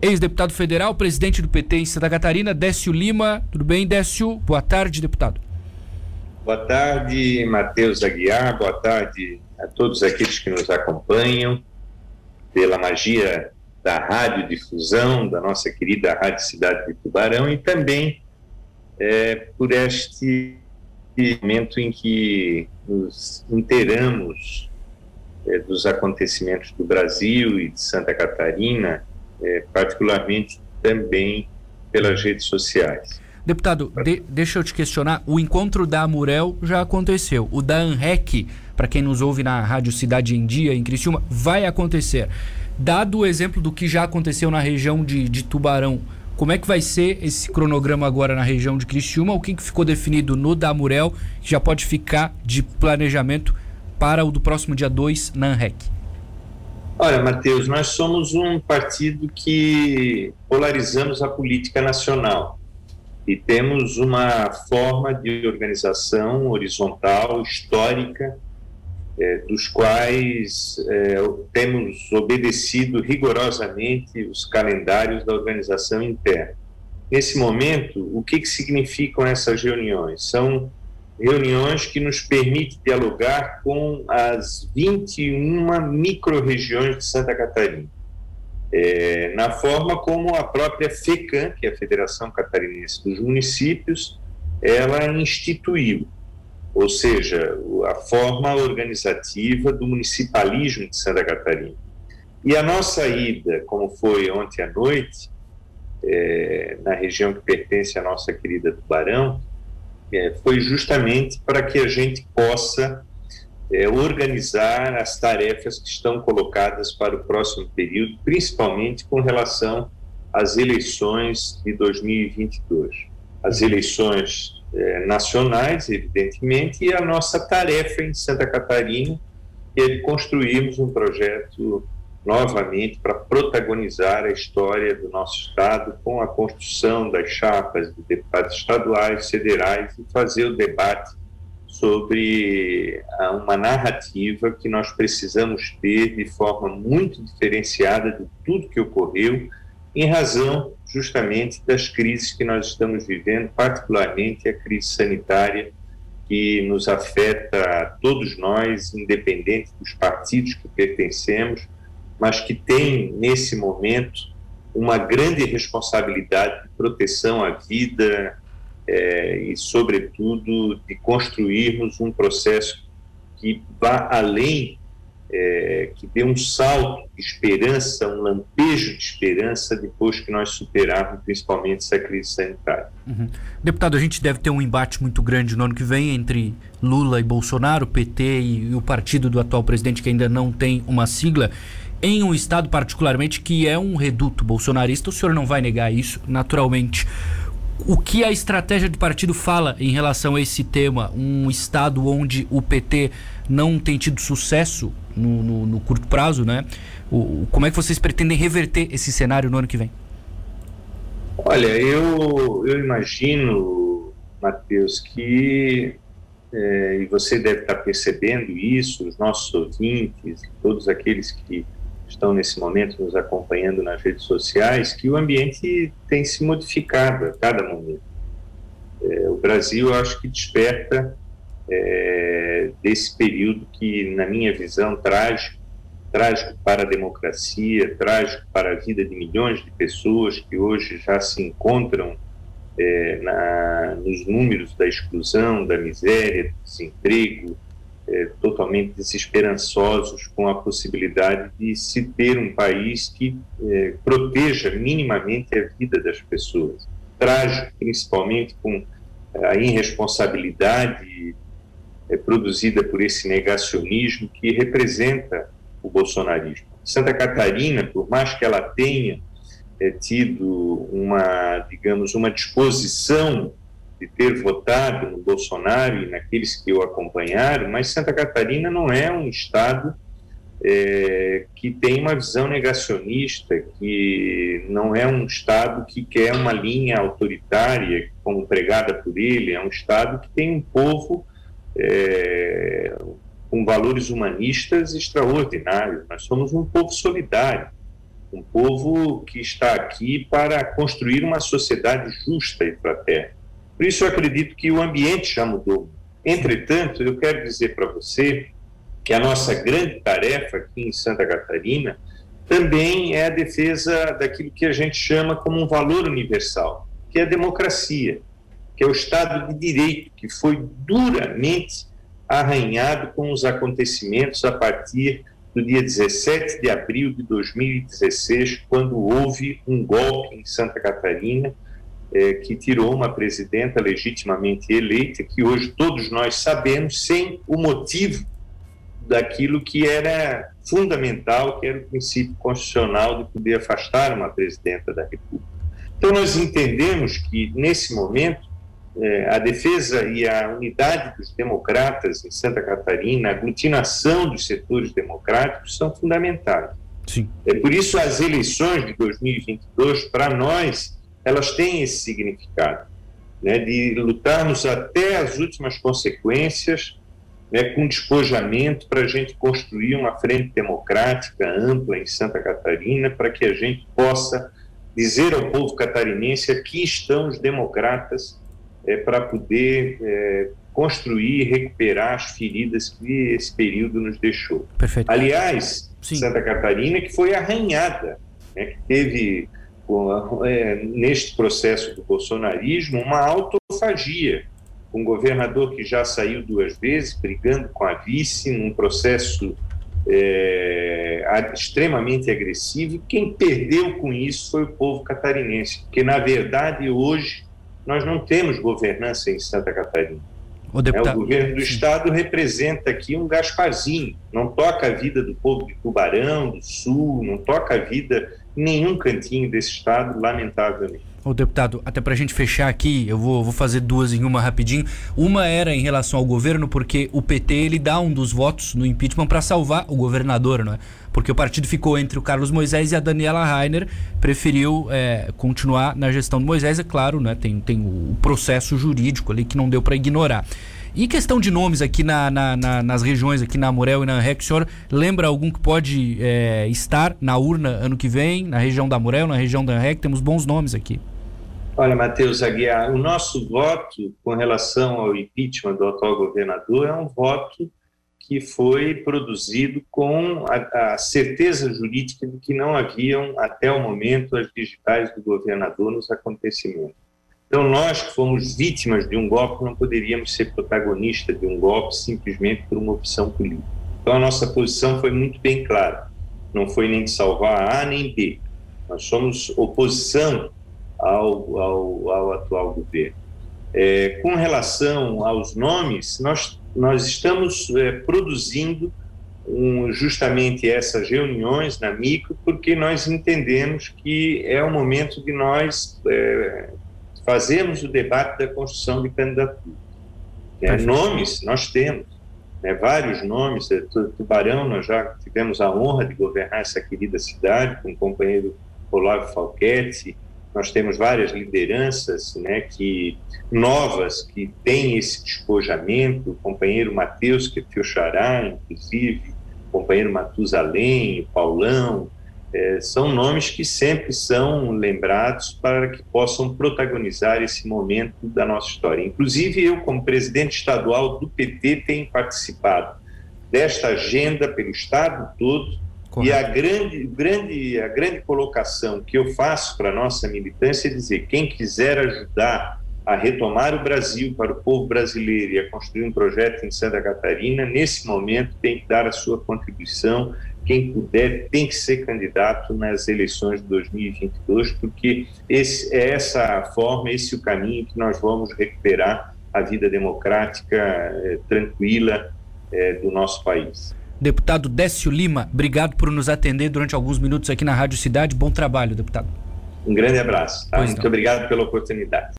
ex-deputado federal, presidente do PT em Santa Catarina, Décio Lima. Tudo bem, Décio? Boa tarde, deputado. Boa tarde, Matheus Aguiar. Boa tarde a todos aqueles que nos acompanham pela magia da radiodifusão da nossa querida Rádio Cidade de Tubarão e também é, por este momento em que nos inteiramos é, dos acontecimentos do Brasil e de Santa Catarina, é, particularmente também pelas redes sociais. Deputado, de, deixa eu te questionar. O encontro da Amurel já aconteceu. O da ANREC, para quem nos ouve na Rádio Cidade em Dia, em Criciúma, vai acontecer. Dado o exemplo do que já aconteceu na região de, de Tubarão, como é que vai ser esse cronograma agora na região de Criciúma? O que, que ficou definido no da Amurel que já pode ficar de planejamento para o do próximo dia 2 na ANREC? Olha, Matheus, nós somos um partido que polarizamos a política nacional e temos uma forma de organização horizontal, histórica, é, dos quais é, temos obedecido rigorosamente os calendários da organização interna. Nesse momento, o que, que significam essas reuniões? São reuniões que nos permitem dialogar com as 21 micro-regiões de Santa Catarina é, na forma como a própria FECAM, que é a Federação Catarinense dos Municípios, ela instituiu, ou seja, a forma organizativa do municipalismo de Santa Catarina. E a nossa ida, como foi ontem à noite, é, na região que pertence à nossa querida Tubarão, é, foi justamente para que a gente possa é, organizar as tarefas que estão colocadas para o próximo período, principalmente com relação às eleições de 2022. As eleições é, nacionais, evidentemente, e a nossa tarefa em Santa Catarina, que é de construirmos um projeto novamente para protagonizar a história do nosso Estado com a construção das chapas de deputados estaduais, federais e fazer o debate sobre uma narrativa que nós precisamos ter de forma muito diferenciada de tudo que ocorreu, em razão justamente das crises que nós estamos vivendo, particularmente a crise sanitária que nos afeta a todos nós, independente dos partidos que pertencemos, mas que tem nesse momento uma grande responsabilidade de proteção à vida, é, e, sobretudo, de construirmos um processo que vá além, é, que dê um salto de esperança, um lampejo de esperança depois que nós superarmos principalmente essa crise sanitária. Uhum. Deputado, a gente deve ter um embate muito grande no ano que vem entre Lula e Bolsonaro, PT e, e o partido do atual presidente que ainda não tem uma sigla em um estado particularmente que é um reduto bolsonarista, o senhor não vai negar isso, naturalmente o que a estratégia do partido fala em relação a esse tema? Um estado onde o PT não tem tido sucesso no, no, no curto prazo, né? O, como é que vocês pretendem reverter esse cenário no ano que vem? Olha, eu, eu imagino, Matheus, que, é, e você deve estar percebendo isso, os nossos ouvintes, todos aqueles que estão nesse momento nos acompanhando nas redes sociais, que o ambiente tem se modificado a cada momento. É, o Brasil, acho que desperta é, desse período que, na minha visão, trágico, trágico para a democracia, trágico para a vida de milhões de pessoas que hoje já se encontram é, na, nos números da exclusão, da miséria, do desemprego, é, totalmente desesperançosos com a possibilidade de se ter um país que é, proteja minimamente a vida das pessoas. Trágico, principalmente com a irresponsabilidade é, produzida por esse negacionismo que representa o bolsonarismo. Santa Catarina, por mais que ela tenha é, tido uma, digamos, uma disposição de ter votado no Bolsonaro e naqueles que o acompanharam, mas Santa Catarina não é um estado é, que tem uma visão negacionista, que não é um estado que quer uma linha autoritária como pregada por ele, é um estado que tem um povo é, com valores humanistas extraordinários. Nós somos um povo solidário. um povo que está aqui para construir uma sociedade justa e fraterna. Por isso eu acredito que o ambiente já mudou. Entretanto, eu quero dizer para você que a nossa grande tarefa aqui em Santa Catarina também é a defesa daquilo que a gente chama como um valor universal, que é a democracia, que é o Estado de Direito, que foi duramente arranhado com os acontecimentos a partir do dia 17 de abril de 2016, quando houve um golpe em Santa Catarina é, que tirou uma presidenta legitimamente eleita, que hoje todos nós sabemos, sem o motivo daquilo que era fundamental, que era o princípio constitucional de poder afastar uma presidenta da República. Então, nós entendemos que, nesse momento, é, a defesa e a unidade dos democratas em Santa Catarina, a aglutinação dos setores democráticos são fundamentais. Sim. É por isso as eleições de 2022, para nós, elas têm esse significado, né, de lutarmos até as últimas consequências, né, com despojamento para a gente construir uma frente democrática ampla em Santa Catarina, para que a gente possa dizer ao povo catarinense aqui estão os democratas é, para poder é, construir e recuperar as feridas que esse período nos deixou. Perfeito. Aliás, Sim. Santa Catarina que foi arranhada, né, que teve neste processo do bolsonarismo uma autofagia, um governador que já saiu duas vezes brigando com a vice num processo é, extremamente agressivo quem perdeu com isso foi o povo catarinense, porque na verdade hoje nós não temos governança em Santa Catarina. O, deputado... é, o governo do. Estado representa aqui um Gasparzinho, não toca a vida do povo de Tubarão, do Sul, não toca a vida nenhum cantinho desse Estado, lamentavelmente. Ô deputado, até para a gente fechar aqui, eu vou, vou fazer duas em uma rapidinho. Uma era em relação ao governo, porque o PT ele dá um dos votos no impeachment para salvar o governador, não é? Porque o partido ficou entre o Carlos Moisés e a Daniela Rainer, preferiu é, continuar na gestão do Moisés, é claro, né? Tem, tem o processo jurídico ali que não deu para ignorar. E questão de nomes aqui na, na, na, nas regiões, aqui na Morel e na REC, o senhor lembra algum que pode é, estar na urna ano que vem, na região da Morel, na região da REC? Temos bons nomes aqui. Olha, Matheus Aguiar, o nosso voto com relação ao impeachment do atual governador é um voto que foi produzido com a, a, certeza jurídica de que não haviam, até o momento, as digitais do governador nos acontecimentos. Então, nós que fomos vítimas de um golpe, não poderíamos ser protagonistas de um golpe simplesmente por uma opção política. Então, a nossa posição foi muito bem clara. Não foi nem de salvar A nem B. Nós somos oposição ao, ao, ao atual governo. É, com relação aos nomes, nós, nós estamos é, produzindo um, justamente essas reuniões na micro, porque nós entendemos que é o momento de nós é, fazermos o debate da construção de candidatura. É, nomes, nós temos, né, vários nomes. É, Tubarão, nós já tivemos a honra de governar essa querida cidade com o companheiro Olavo Falquete, nós temos várias lideranças né, que novas que têm esse despojamento, o companheiro Matheus, que é teu xará, inclusive, o companheiro Matusalém, o Paulão, é, são nomes que sempre são lembrados para que possam protagonizar esse momento da nossa história. Inclusive, eu, como presidente estadual do PT, tenho participado desta agenda pelo Estado todo, Correto. E a grande, grande, a grande colocação que eu faço para a nossa militância é dizer: quem quiser ajudar a retomar o Brasil para o povo brasileiro e a construir um projeto em Santa Catarina, nesse momento tem que dar a sua contribuição. Quem puder tem que ser candidato nas eleições de 2022, porque esse, é essa forma, esse é o caminho que nós vamos recuperar a vida democrática eh, tranquila eh, do nosso país. Deputado Décio Lima, obrigado por nos atender durante alguns minutos aqui na Rádio Cidade. Bom trabalho, deputado. Um grande abraço. Tá? Muito obrigado pela oportunidade.